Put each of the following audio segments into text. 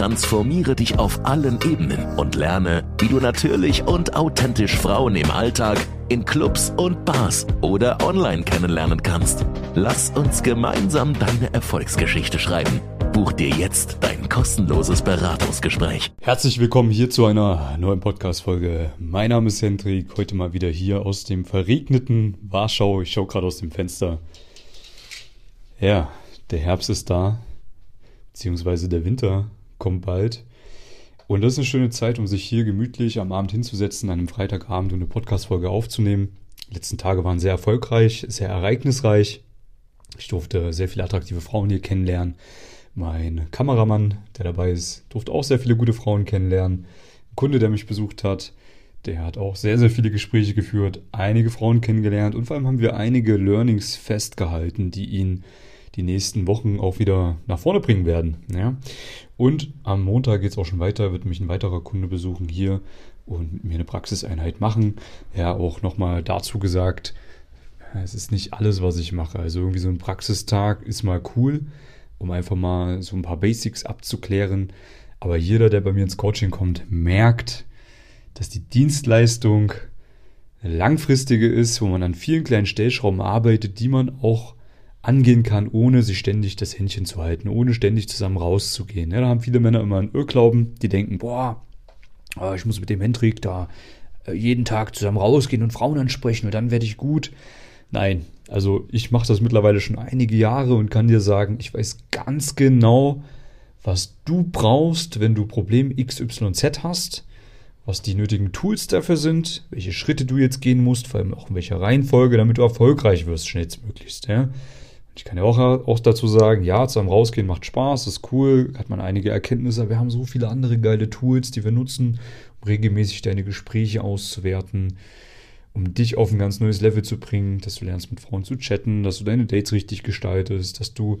Transformiere dich auf allen Ebenen und lerne, wie du natürlich und authentisch Frauen im Alltag, in Clubs und Bars oder online kennenlernen kannst. Lass uns gemeinsam deine Erfolgsgeschichte schreiben. Buch dir jetzt dein kostenloses Beratungsgespräch. Herzlich willkommen hier zu einer neuen Podcast-Folge. Mein Name ist Hendrik, heute mal wieder hier aus dem verregneten Warschau. Ich schaue gerade aus dem Fenster. Ja, der Herbst ist da, beziehungsweise der Winter kommt bald. Und das ist eine schöne Zeit, um sich hier gemütlich am Abend hinzusetzen, an einem Freitagabend und eine Podcast-Folge aufzunehmen. Die letzten Tage waren sehr erfolgreich, sehr ereignisreich. Ich durfte sehr viele attraktive Frauen hier kennenlernen. Mein Kameramann, der dabei ist, durfte auch sehr viele gute Frauen kennenlernen. Ein Kunde, der mich besucht hat, der hat auch sehr, sehr viele Gespräche geführt, einige Frauen kennengelernt und vor allem haben wir einige Learnings festgehalten, die ihn die nächsten Wochen auch wieder nach vorne bringen werden. Ja. Und am Montag geht es auch schon weiter, wird mich ein weiterer Kunde besuchen hier und mir eine Praxiseinheit machen. Ja, auch nochmal dazu gesagt, es ist nicht alles, was ich mache. Also irgendwie so ein Praxistag ist mal cool, um einfach mal so ein paar Basics abzuklären. Aber jeder, der bei mir ins Coaching kommt, merkt, dass die Dienstleistung eine langfristige ist, wo man an vielen kleinen Stellschrauben arbeitet, die man auch angehen kann, ohne sich ständig das Händchen zu halten, ohne ständig zusammen rauszugehen. Ja, da haben viele Männer immer einen Irrglauben, die denken, boah, äh, ich muss mit dem Hendrik da äh, jeden Tag zusammen rausgehen und Frauen ansprechen und dann werde ich gut. Nein, also ich mache das mittlerweile schon einige Jahre und kann dir sagen, ich weiß ganz genau, was du brauchst, wenn du Problem XYZ hast, was die nötigen Tools dafür sind, welche Schritte du jetzt gehen musst, vor allem auch in welcher Reihenfolge, damit du erfolgreich wirst, schnellstmöglichst. Ja? Ich kann ja auch, auch dazu sagen, ja, zusammen rausgehen macht Spaß, ist cool, hat man einige Erkenntnisse, wir haben so viele andere geile Tools, die wir nutzen, um regelmäßig deine Gespräche auszuwerten, um dich auf ein ganz neues Level zu bringen, dass du lernst mit Frauen zu chatten, dass du deine Dates richtig gestaltest, dass du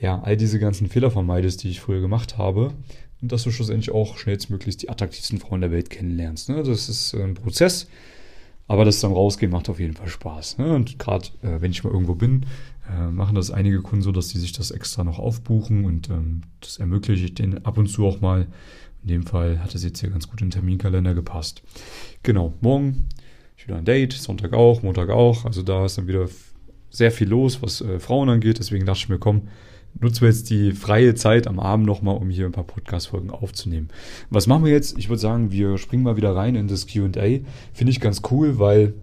ja all diese ganzen Fehler vermeidest, die ich früher gemacht habe und dass du schlussendlich auch schnellstmöglichst die attraktivsten Frauen der Welt kennenlernst. Ne? Das ist ein Prozess, aber das dann rausgehen macht auf jeden Fall Spaß. Ne? Und gerade äh, wenn ich mal irgendwo bin, äh, machen das einige Kunden so, dass sie sich das extra noch aufbuchen und ähm, das ermöglicht ich denen ab und zu auch mal. In dem Fall hat es jetzt hier ganz gut in den Terminkalender gepasst. Genau, morgen ist wieder ein Date, Sonntag auch, Montag auch. Also da ist dann wieder sehr viel los, was äh, Frauen angeht. Deswegen dachte ich mir, komm, nutzen wir jetzt die freie Zeit am Abend nochmal, um hier ein paar Podcast-Folgen aufzunehmen. Was machen wir jetzt? Ich würde sagen, wir springen mal wieder rein in das QA. Finde ich ganz cool, weil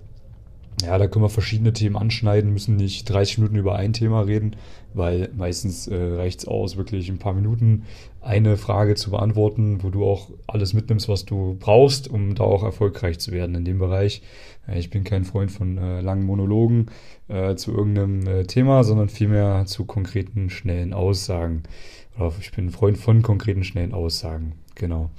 ja, da können wir verschiedene Themen anschneiden, müssen nicht 30 Minuten über ein Thema reden, weil meistens äh, reicht es aus, wirklich ein paar Minuten eine Frage zu beantworten, wo du auch alles mitnimmst, was du brauchst, um da auch erfolgreich zu werden in dem Bereich. Äh, ich bin kein Freund von äh, langen Monologen äh, zu irgendeinem äh, Thema, sondern vielmehr zu konkreten, schnellen Aussagen. Oder ich bin ein Freund von konkreten, schnellen Aussagen. Genau.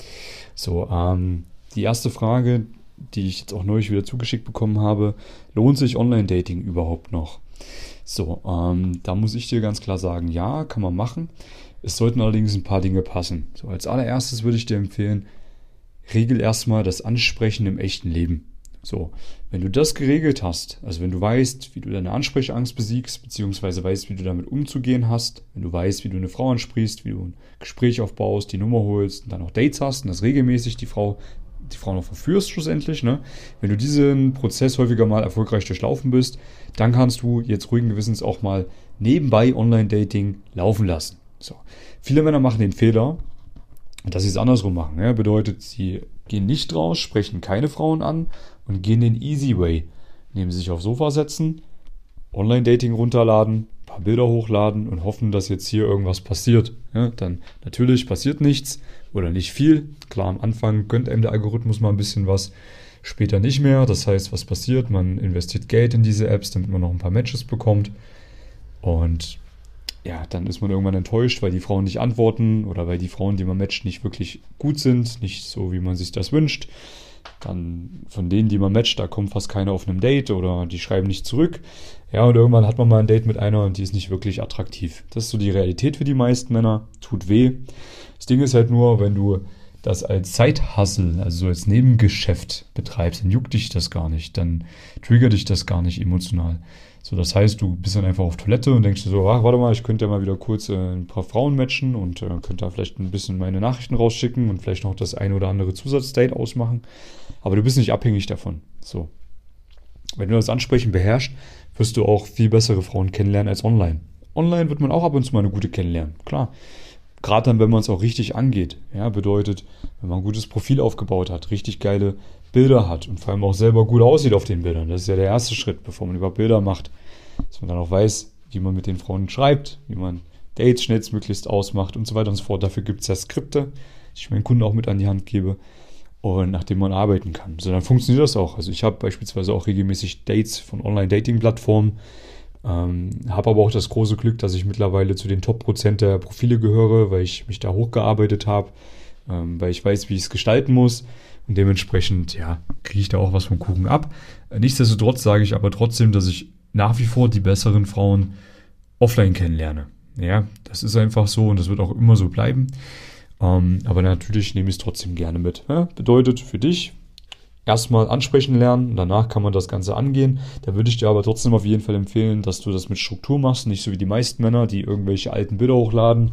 So, ähm, die erste Frage, die ich jetzt auch neulich wieder zugeschickt bekommen habe, lohnt sich Online-Dating überhaupt noch? So, ähm, da muss ich dir ganz klar sagen, ja, kann man machen. Es sollten allerdings ein paar Dinge passen. So, als allererstes würde ich dir empfehlen, regel erstmal das Ansprechen im echten Leben. So, wenn du das geregelt hast, also wenn du weißt, wie du deine Ansprechangst besiegst, beziehungsweise weißt, wie du damit umzugehen hast, wenn du weißt, wie du eine Frau ansprichst, wie du ein Gespräch aufbaust, die Nummer holst und dann auch Dates hast und das regelmäßig die Frau die Frau noch verführst schlussendlich, ne? wenn du diesen Prozess häufiger mal erfolgreich durchlaufen bist, dann kannst du jetzt ruhigen Gewissens auch mal nebenbei Online-Dating laufen lassen. So. Viele Männer machen den Fehler, dass sie es andersrum machen. Ja? Bedeutet, sie gehen nicht raus, sprechen keine Frauen an und gehen den Easy Way. Nehmen sie sich aufs Sofa setzen, Online-Dating runterladen, paar Bilder hochladen und hoffen, dass jetzt hier irgendwas passiert. Ja, dann natürlich passiert nichts oder nicht viel. Klar, am Anfang gönnt einem der Algorithmus mal ein bisschen was, später nicht mehr. Das heißt, was passiert? Man investiert Geld in diese Apps, damit man noch ein paar Matches bekommt. Und ja, dann ist man irgendwann enttäuscht, weil die Frauen nicht antworten oder weil die Frauen, die man matcht, nicht wirklich gut sind, nicht so, wie man sich das wünscht. Dann von denen, die man matcht, da kommt fast keiner auf einem Date oder die schreiben nicht zurück. Ja, und irgendwann hat man mal ein Date mit einer und die ist nicht wirklich attraktiv. Das ist so die Realität für die meisten Männer. Tut weh. Das Ding ist halt nur, wenn du das als Zeithassel, also so als Nebengeschäft betreibst, dann juckt dich das gar nicht, dann triggert dich das gar nicht emotional. So, das heißt, du bist dann einfach auf Toilette und denkst dir so, ach, warte mal, ich könnte ja mal wieder kurz äh, ein paar Frauen matchen und äh, könnte da vielleicht ein bisschen meine Nachrichten rausschicken und vielleicht noch das ein oder andere Zusatzdate ausmachen. Aber du bist nicht abhängig davon. So. Wenn du das Ansprechen beherrschst, wirst du auch viel bessere Frauen kennenlernen als online. Online wird man auch ab und zu mal eine gute kennenlernen, klar. Gerade dann, wenn man es auch richtig angeht. Ja, bedeutet, wenn man ein gutes Profil aufgebaut hat, richtig geile Bilder hat und vor allem auch selber gut aussieht auf den Bildern. Das ist ja der erste Schritt, bevor man überhaupt Bilder macht. Dass man dann auch weiß, wie man mit den Frauen schreibt, wie man Dates schnellstmöglichst ausmacht und so weiter und so fort. Dafür gibt es ja Skripte, die ich meinen Kunden auch mit an die Hand gebe und nachdem man arbeiten kann. So, dann funktioniert das auch. Also ich habe beispielsweise auch regelmäßig Dates von Online-Dating-Plattformen, ähm, habe aber auch das große Glück, dass ich mittlerweile zu den Top-Prozent der Profile gehöre, weil ich mich da hochgearbeitet habe, ähm, weil ich weiß, wie ich es gestalten muss. Und dementsprechend, ja, kriege ich da auch was vom Kuchen ab. Nichtsdestotrotz sage ich aber trotzdem, dass ich nach wie vor die besseren Frauen offline kennenlerne. Ja, das ist einfach so und das wird auch immer so bleiben. Ähm, aber natürlich nehme ich es trotzdem gerne mit. Ja? Bedeutet für dich, erstmal ansprechen lernen, danach kann man das Ganze angehen. Da würde ich dir aber trotzdem auf jeden Fall empfehlen, dass du das mit Struktur machst, nicht so wie die meisten Männer, die irgendwelche alten Bilder hochladen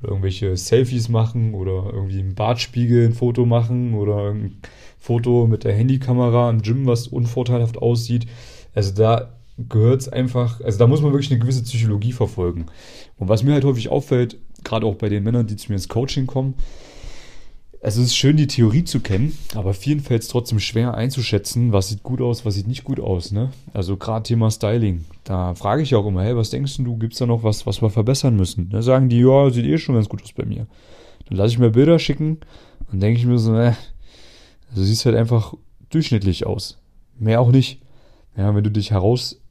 oder irgendwelche Selfies machen oder irgendwie im Bartspiegel ein Foto machen oder ein Foto mit der Handykamera im Gym, was unvorteilhaft aussieht. Also da gehört es einfach, also da muss man wirklich eine gewisse Psychologie verfolgen. Und was mir halt häufig auffällt, gerade auch bei den Männern, die zu mir ins Coaching kommen, also es ist schön, die Theorie zu kennen, aber vielen fällt es trotzdem schwer einzuschätzen, was sieht gut aus, was sieht nicht gut aus. Ne? Also gerade Thema Styling. Da frage ich auch immer, hey, was denkst du, gibt es da noch was, was wir verbessern müssen? Da sagen die, ja, sieht eh schon ganz gut aus bei mir. Dann lasse ich mir Bilder schicken und denke ich mir so, äh, also siehst halt einfach durchschnittlich aus. Mehr auch nicht. Ja, wenn du dich heraus,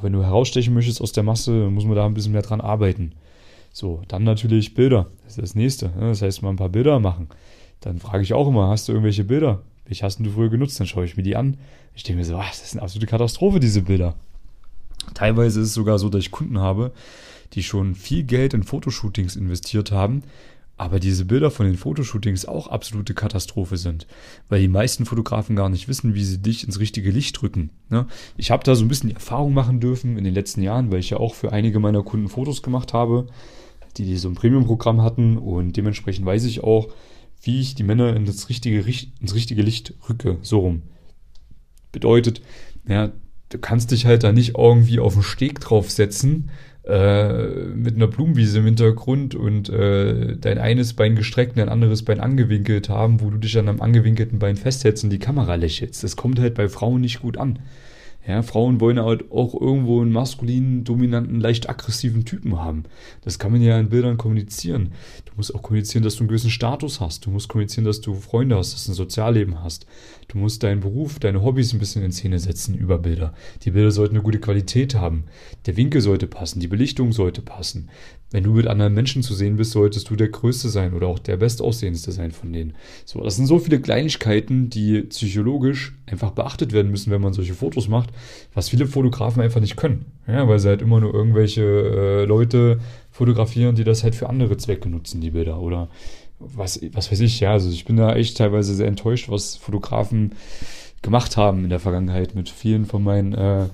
wenn du herausstechen möchtest aus der Masse, muss man da ein bisschen mehr dran arbeiten. So, dann natürlich Bilder. Das ist das nächste. Ne? Das heißt, mal ein paar Bilder machen dann frage ich auch immer, hast du irgendwelche Bilder? Welche hast du früher genutzt? Dann schaue ich mir die an. Ich denke mir so, ach, das ist eine absolute Katastrophe, diese Bilder. Teilweise ist es sogar so, dass ich Kunden habe, die schon viel Geld in Fotoshootings investiert haben, aber diese Bilder von den Fotoshootings auch absolute Katastrophe sind, weil die meisten Fotografen gar nicht wissen, wie sie dich ins richtige Licht drücken. Ne? Ich habe da so ein bisschen die Erfahrung machen dürfen in den letzten Jahren, weil ich ja auch für einige meiner Kunden Fotos gemacht habe, die, die so ein Premium-Programm hatten und dementsprechend weiß ich auch, wie ich die Männer in das richtige, ins richtige Licht rücke, so rum. Bedeutet, ja, du kannst dich halt da nicht irgendwie auf den Steg draufsetzen, äh, mit einer Blumenwiese im Hintergrund und äh, dein eines Bein gestreckt und dein anderes Bein angewinkelt haben, wo du dich dann am angewinkelten Bein festhältst und die Kamera lächelst. Das kommt halt bei Frauen nicht gut an. Ja, Frauen wollen halt auch irgendwo einen maskulinen, dominanten, leicht aggressiven Typen haben. Das kann man ja in Bildern kommunizieren. Du musst auch kommunizieren, dass du einen gewissen Status hast. Du musst kommunizieren, dass du Freunde hast, dass du ein Sozialleben hast. Du musst deinen Beruf, deine Hobbys ein bisschen in Szene setzen über Bilder. Die Bilder sollten eine gute Qualität haben. Der Winkel sollte passen, die Belichtung sollte passen. Wenn du mit anderen Menschen zu sehen bist, solltest du der Größte sein oder auch der Bestaussehendste sein von denen. So, das sind so viele Kleinigkeiten, die psychologisch einfach beachtet werden müssen, wenn man solche Fotos macht, was viele Fotografen einfach nicht können. Ja, weil sie halt immer nur irgendwelche äh, Leute fotografieren, die das halt für andere Zwecke nutzen, die Bilder. Oder was, was weiß ich, ja, also ich bin da echt teilweise sehr enttäuscht, was Fotografen gemacht haben in der Vergangenheit mit vielen von meinen äh,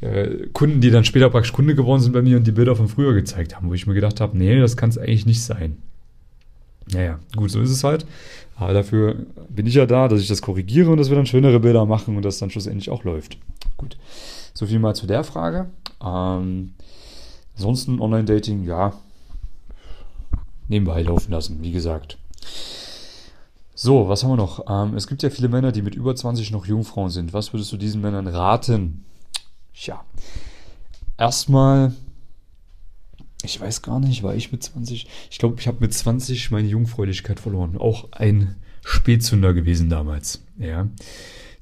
äh, Kunden, die dann später praktisch Kunde geworden sind bei mir und die Bilder von früher gezeigt haben, wo ich mir gedacht habe, nee, das kann es eigentlich nicht sein. Naja, gut, so ist es halt. Aber dafür bin ich ja da, dass ich das korrigiere und dass wir dann schönere Bilder machen und das dann schlussendlich auch läuft. Gut, so viel mal zu der Frage. Ähm, ansonsten Online-Dating, ja, nebenbei laufen lassen, wie gesagt. So, was haben wir noch? Ähm, es gibt ja viele Männer, die mit über 20 noch Jungfrauen sind. Was würdest du diesen Männern raten? Tja, erstmal, ich weiß gar nicht, war ich mit 20? Ich glaube, ich habe mit 20 meine Jungfräulichkeit verloren. Auch ein Spätzünder gewesen damals, ja,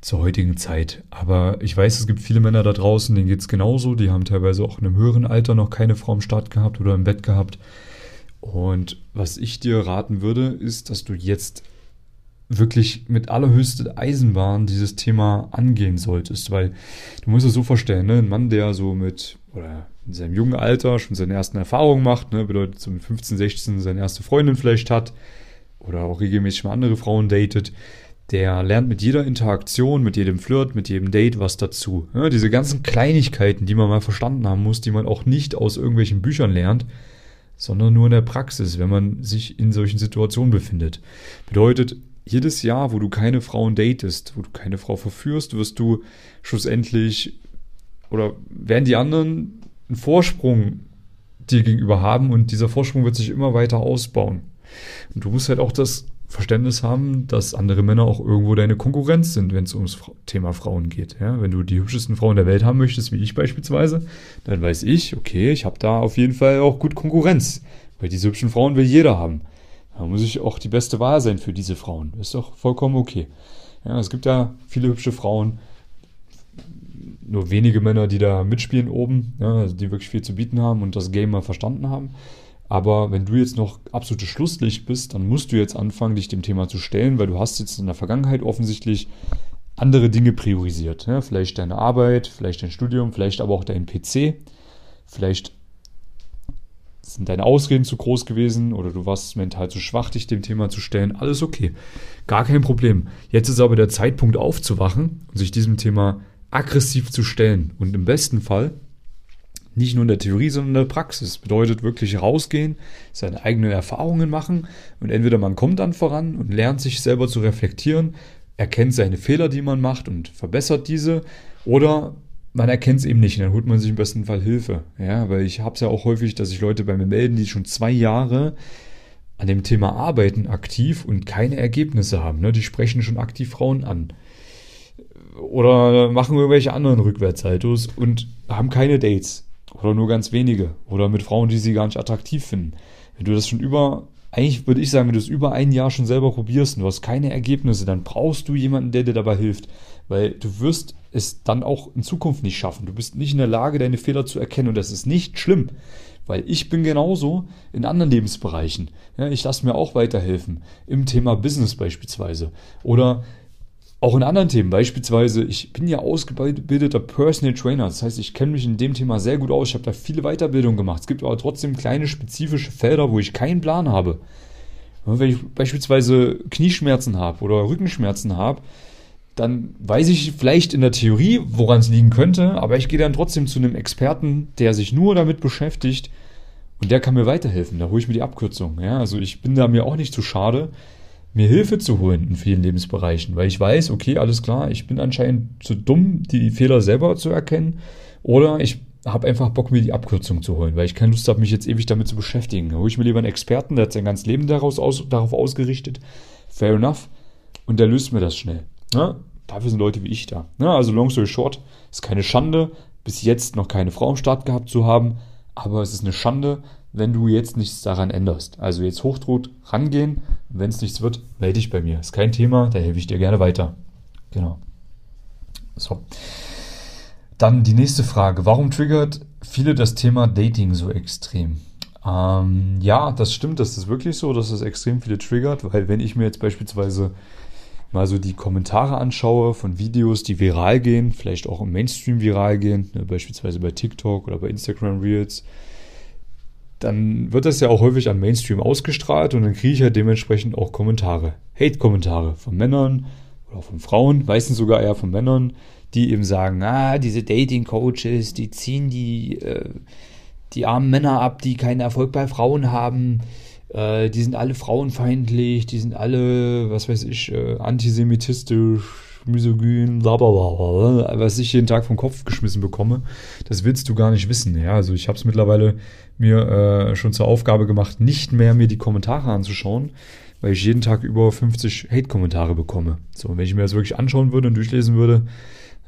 zur heutigen Zeit. Aber ich weiß, es gibt viele Männer da draußen, denen geht es genauso. Die haben teilweise auch in einem höheren Alter noch keine Frau im Start gehabt oder im Bett gehabt. Und was ich dir raten würde, ist, dass du jetzt wirklich mit allerhöchster Eisenbahn dieses Thema angehen solltest, weil du musst es so vorstellen, ne? ein Mann, der so mit oder in seinem jungen Alter schon seine ersten Erfahrungen macht, ne? bedeutet so mit 15, 16 seine erste Freundin vielleicht hat oder auch regelmäßig mal andere Frauen datet, der lernt mit jeder Interaktion, mit jedem Flirt, mit jedem Date was dazu. Ja, diese ganzen Kleinigkeiten, die man mal verstanden haben muss, die man auch nicht aus irgendwelchen Büchern lernt, sondern nur in der Praxis, wenn man sich in solchen Situationen befindet. Bedeutet, jedes Jahr, wo du keine Frauen datest, wo du keine Frau verführst, wirst du schlussendlich oder werden die anderen einen Vorsprung dir gegenüber haben und dieser Vorsprung wird sich immer weiter ausbauen. Und du musst halt auch das Verständnis haben, dass andere Männer auch irgendwo deine Konkurrenz sind, wenn es ums Thema Frauen geht. Ja, wenn du die hübschesten Frauen der Welt haben möchtest, wie ich beispielsweise, dann weiß ich, okay, ich habe da auf jeden Fall auch gut Konkurrenz, weil diese hübschen Frauen will jeder haben. Da muss ich auch die beste Wahl sein für diese Frauen. Ist doch vollkommen okay. Ja, es gibt ja viele hübsche Frauen, nur wenige Männer, die da mitspielen oben, ja, also die wirklich viel zu bieten haben und das Game mal verstanden haben. Aber wenn du jetzt noch absolutes Schlusslicht bist, dann musst du jetzt anfangen, dich dem Thema zu stellen, weil du hast jetzt in der Vergangenheit offensichtlich andere Dinge priorisiert. Ja, vielleicht deine Arbeit, vielleicht dein Studium, vielleicht aber auch dein PC. Vielleicht sind deine Ausreden zu groß gewesen oder du warst mental zu schwach, dich dem Thema zu stellen. Alles okay. Gar kein Problem. Jetzt ist aber der Zeitpunkt aufzuwachen und sich diesem Thema aggressiv zu stellen. Und im besten Fall nicht nur in der Theorie, sondern in der Praxis. Bedeutet wirklich rausgehen, seine eigenen Erfahrungen machen und entweder man kommt dann voran und lernt sich selber zu reflektieren, erkennt seine Fehler, die man macht und verbessert diese oder man erkennt es eben nicht und dann holt man sich im besten Fall Hilfe. Ja, weil ich habe es ja auch häufig, dass sich Leute bei mir melden, die schon zwei Jahre an dem Thema arbeiten aktiv und keine Ergebnisse haben. Ne? Die sprechen schon aktiv Frauen an oder machen irgendwelche anderen Rückwärtssaltos und haben keine Dates. Oder nur ganz wenige. Oder mit Frauen, die sie gar nicht attraktiv finden. Wenn du das schon über, eigentlich würde ich sagen, wenn du es über ein Jahr schon selber probierst und du hast keine Ergebnisse, dann brauchst du jemanden, der dir dabei hilft. Weil du wirst es dann auch in Zukunft nicht schaffen. Du bist nicht in der Lage, deine Fehler zu erkennen und das ist nicht schlimm. Weil ich bin genauso in anderen Lebensbereichen. Ja, ich lasse mir auch weiterhelfen. Im Thema Business beispielsweise. Oder auch in anderen Themen, beispielsweise, ich bin ja ausgebildeter Personal Trainer, das heißt, ich kenne mich in dem Thema sehr gut aus, ich habe da viele Weiterbildungen gemacht. Es gibt aber trotzdem kleine spezifische Felder, wo ich keinen Plan habe. Wenn ich beispielsweise Knieschmerzen habe oder Rückenschmerzen habe, dann weiß ich vielleicht in der Theorie, woran es liegen könnte, aber ich gehe dann trotzdem zu einem Experten, der sich nur damit beschäftigt und der kann mir weiterhelfen. Da hole ich mir die Abkürzung. Ja, also ich bin da mir auch nicht zu schade, mir Hilfe zu holen in vielen Lebensbereichen, weil ich weiß, okay, alles klar, ich bin anscheinend zu dumm, die Fehler selber zu erkennen oder ich habe einfach Bock, mir die Abkürzung zu holen, weil ich keine Lust habe, mich jetzt ewig damit zu beschäftigen. Da hole ich mir lieber einen Experten, der hat sein ganzes Leben daraus aus, darauf ausgerichtet. Fair enough. Und der löst mir das schnell. Ja? Dafür sind Leute wie ich da. Ja, also long story short, ist keine Schande, bis jetzt noch keine Frau am Start gehabt zu haben, aber es ist eine Schande, wenn du jetzt nichts daran änderst. Also jetzt hochdroht rangehen. Wenn es nichts wird, melde dich bei mir. Ist kein Thema, da helfe ich dir gerne weiter. Genau. So. Dann die nächste Frage. Warum triggert viele das Thema Dating so extrem? Ähm, ja, das stimmt, das ist wirklich so, dass es extrem viele triggert, weil wenn ich mir jetzt beispielsweise mal so die Kommentare anschaue von Videos, die viral gehen, vielleicht auch im Mainstream viral gehen, ne, beispielsweise bei TikTok oder bei Instagram Reels, dann wird das ja auch häufig am Mainstream ausgestrahlt und dann kriege ich ja dementsprechend auch Kommentare. Hate-Kommentare von Männern oder von Frauen, meistens sogar eher von Männern, die eben sagen, ah, diese Dating-Coaches, die ziehen die, äh, die armen Männer ab, die keinen Erfolg bei Frauen haben, äh, die sind alle frauenfeindlich, die sind alle, was weiß ich, äh, antisemitistisch, misogyn, blablabla, was ich jeden Tag vom Kopf geschmissen bekomme, das willst du gar nicht wissen. Ja, also ich habe es mittlerweile mir äh, schon zur Aufgabe gemacht, nicht mehr mir die Kommentare anzuschauen, weil ich jeden Tag über 50 Hate-Kommentare bekomme. So, wenn ich mir das wirklich anschauen würde und durchlesen würde,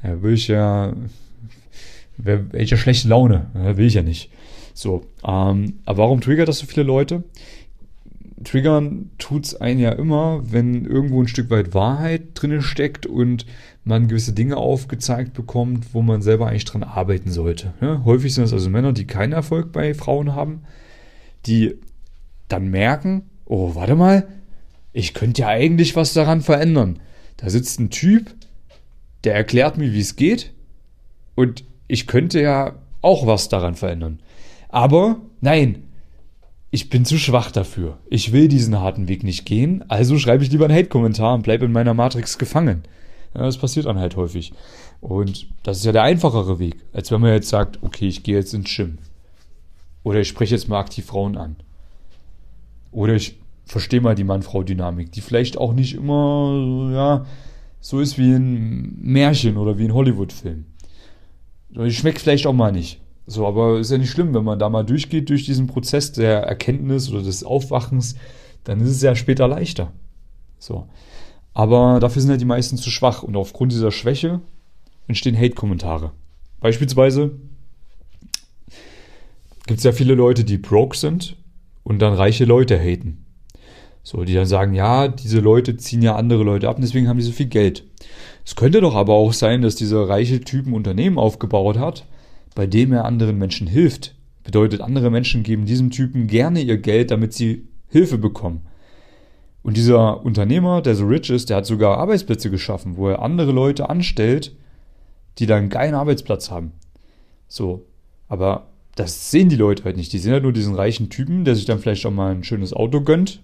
ja, würde ich ja, ja schlechte Laune. Ja, will ich ja nicht. So, ähm, aber warum triggert das so viele Leute? Triggern tut es einen ja immer, wenn irgendwo ein Stück weit Wahrheit drin steckt und man gewisse Dinge aufgezeigt bekommt, wo man selber eigentlich dran arbeiten sollte. Ja, häufig sind es also Männer, die keinen Erfolg bei Frauen haben, die dann merken, oh, warte mal, ich könnte ja eigentlich was daran verändern. Da sitzt ein Typ, der erklärt mir, wie es geht. Und ich könnte ja auch was daran verändern. Aber nein, ich bin zu schwach dafür. Ich will diesen harten Weg nicht gehen, also schreibe ich lieber einen Hate-Kommentar und bleibe in meiner Matrix gefangen. Ja, das passiert dann halt häufig. Und das ist ja der einfachere Weg, als wenn man jetzt sagt, okay, ich gehe jetzt ins Gym. Oder ich spreche jetzt mal aktiv Frauen an. Oder ich verstehe mal die Mann-Frau-Dynamik, die vielleicht auch nicht immer, ja, so ist wie ein Märchen oder wie ein Hollywood-Film. Die schmeckt vielleicht auch mal nicht. So, aber ist ja nicht schlimm, wenn man da mal durchgeht durch diesen Prozess der Erkenntnis oder des Aufwachens, dann ist es ja später leichter. So. Aber dafür sind ja die meisten zu schwach und aufgrund dieser Schwäche entstehen Hate-Kommentare. Beispielsweise gibt es ja viele Leute, die broke sind und dann reiche Leute haten. So, die dann sagen, ja, diese Leute ziehen ja andere Leute ab und deswegen haben die so viel Geld. Es könnte doch aber auch sein, dass dieser reiche Typ ein Unternehmen aufgebaut hat, bei dem er anderen Menschen hilft. Bedeutet, andere Menschen geben diesem Typen gerne ihr Geld, damit sie Hilfe bekommen. Und dieser Unternehmer, der so rich ist, der hat sogar Arbeitsplätze geschaffen, wo er andere Leute anstellt, die dann einen geilen Arbeitsplatz haben. So. Aber das sehen die Leute halt nicht. Die sehen halt nur diesen reichen Typen, der sich dann vielleicht auch mal ein schönes Auto gönnt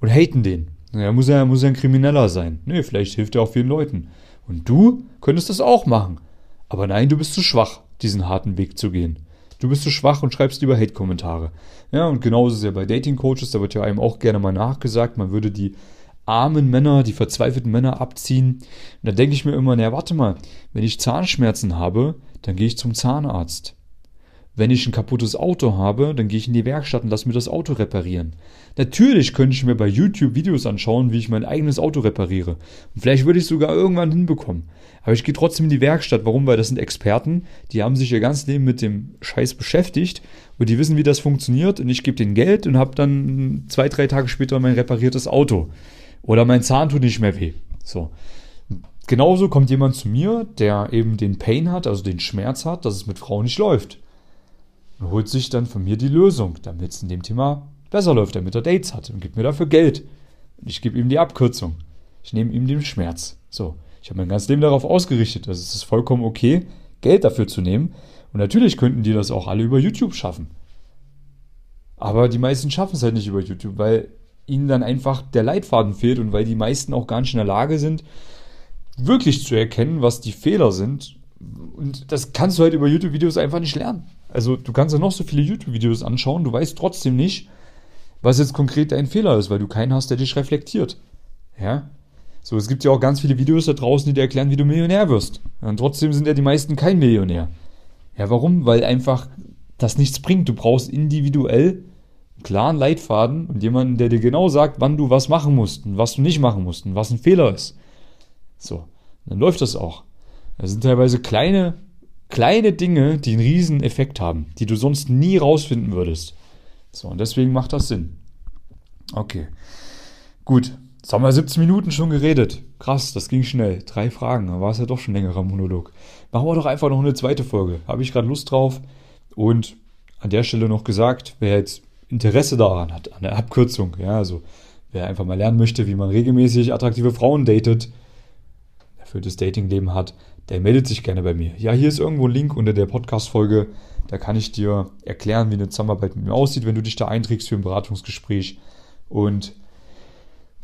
und haten den. Ja, muss er muss er ein Krimineller sein. Nee, vielleicht hilft er auch vielen Leuten. Und du könntest das auch machen. Aber nein, du bist zu schwach, diesen harten Weg zu gehen. Du bist zu schwach und schreibst lieber Hate-Kommentare. Ja, und genauso ist es ja bei Dating-Coaches, da wird ja einem auch gerne mal nachgesagt, man würde die armen Männer, die verzweifelten Männer abziehen. Und da denke ich mir immer, naja, warte mal, wenn ich Zahnschmerzen habe, dann gehe ich zum Zahnarzt. Wenn ich ein kaputtes Auto habe, dann gehe ich in die Werkstatt und lasse mir das Auto reparieren. Natürlich könnte ich mir bei YouTube Videos anschauen, wie ich mein eigenes Auto repariere. Und vielleicht würde ich es sogar irgendwann hinbekommen. Aber ich gehe trotzdem in die Werkstatt. Warum? Weil das sind Experten, die haben sich ihr ganzes Leben mit dem Scheiß beschäftigt und die wissen, wie das funktioniert. Und ich gebe denen Geld und habe dann zwei, drei Tage später mein repariertes Auto. Oder mein Zahn tut nicht mehr weh. So. Genauso kommt jemand zu mir, der eben den Pain hat, also den Schmerz hat, dass es mit Frauen nicht läuft und holt sich dann von mir die Lösung, damit es in dem Thema besser läuft, damit er Dates hat und gibt mir dafür Geld. Und ich gebe ihm die Abkürzung. Ich nehme ihm den Schmerz. So, ich habe mein ganzes Leben darauf ausgerichtet. Also es ist vollkommen okay, Geld dafür zu nehmen. Und natürlich könnten die das auch alle über YouTube schaffen. Aber die meisten schaffen es halt nicht über YouTube, weil ihnen dann einfach der Leitfaden fehlt und weil die meisten auch gar nicht in der Lage sind, wirklich zu erkennen, was die Fehler sind. Und das kannst du halt über YouTube-Videos einfach nicht lernen. Also du kannst ja noch so viele YouTube-Videos anschauen, du weißt trotzdem nicht, was jetzt konkret dein Fehler ist, weil du keinen hast, der dich reflektiert. Ja? So, es gibt ja auch ganz viele Videos da draußen, die dir erklären, wie du Millionär wirst. Und trotzdem sind ja die meisten kein Millionär. Ja, warum? Weil einfach das nichts bringt. Du brauchst individuell einen klaren Leitfaden und jemanden, der dir genau sagt, wann du was machen musst und was du nicht machen musst und was ein Fehler ist. So, dann läuft das auch. Das sind teilweise kleine kleine Dinge, die einen riesen Effekt haben, die du sonst nie rausfinden würdest. So, und deswegen macht das Sinn. Okay. Gut. Jetzt haben wir 17 Minuten schon geredet. Krass, das ging schnell. Drei Fragen, da war es ja doch schon längerer Monolog. Machen wir doch einfach noch eine zweite Folge. Habe ich gerade Lust drauf. Und an der Stelle noch gesagt, wer jetzt Interesse daran hat, an der Abkürzung, ja, also wer einfach mal lernen möchte, wie man regelmäßig attraktive Frauen datet, erfülltes Datingleben hat, der meldet sich gerne bei mir. Ja, hier ist irgendwo ein Link unter der Podcast-Folge. Da kann ich dir erklären, wie eine Zusammenarbeit mit mir aussieht, wenn du dich da einträgst für ein Beratungsgespräch. Und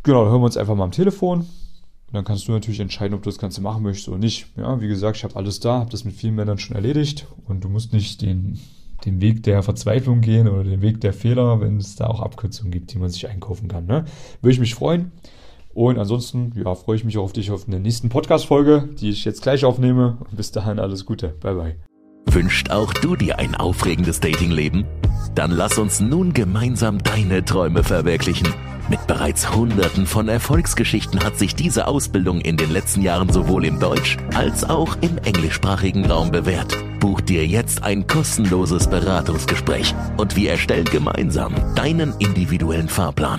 genau, hören wir uns einfach mal am Telefon. Und dann kannst du natürlich entscheiden, ob du das Ganze machen möchtest oder nicht. Ja, wie gesagt, ich habe alles da, habe das mit vielen Männern schon erledigt. Und du musst nicht den, den Weg der Verzweiflung gehen oder den Weg der Fehler, wenn es da auch Abkürzungen gibt, die man sich einkaufen kann. Ne? Würde ich mich freuen. Und ansonsten, ja, freue ich mich auf dich auf eine nächsten Podcast-Folge, die ich jetzt gleich aufnehme. Und bis dahin alles Gute. Bye, bye. Wünscht auch du dir ein aufregendes Datingleben? Dann lass uns nun gemeinsam deine Träume verwirklichen. Mit bereits hunderten von Erfolgsgeschichten hat sich diese Ausbildung in den letzten Jahren sowohl im Deutsch- als auch im englischsprachigen Raum bewährt. Buch dir jetzt ein kostenloses Beratungsgespräch und wir erstellen gemeinsam deinen individuellen Fahrplan.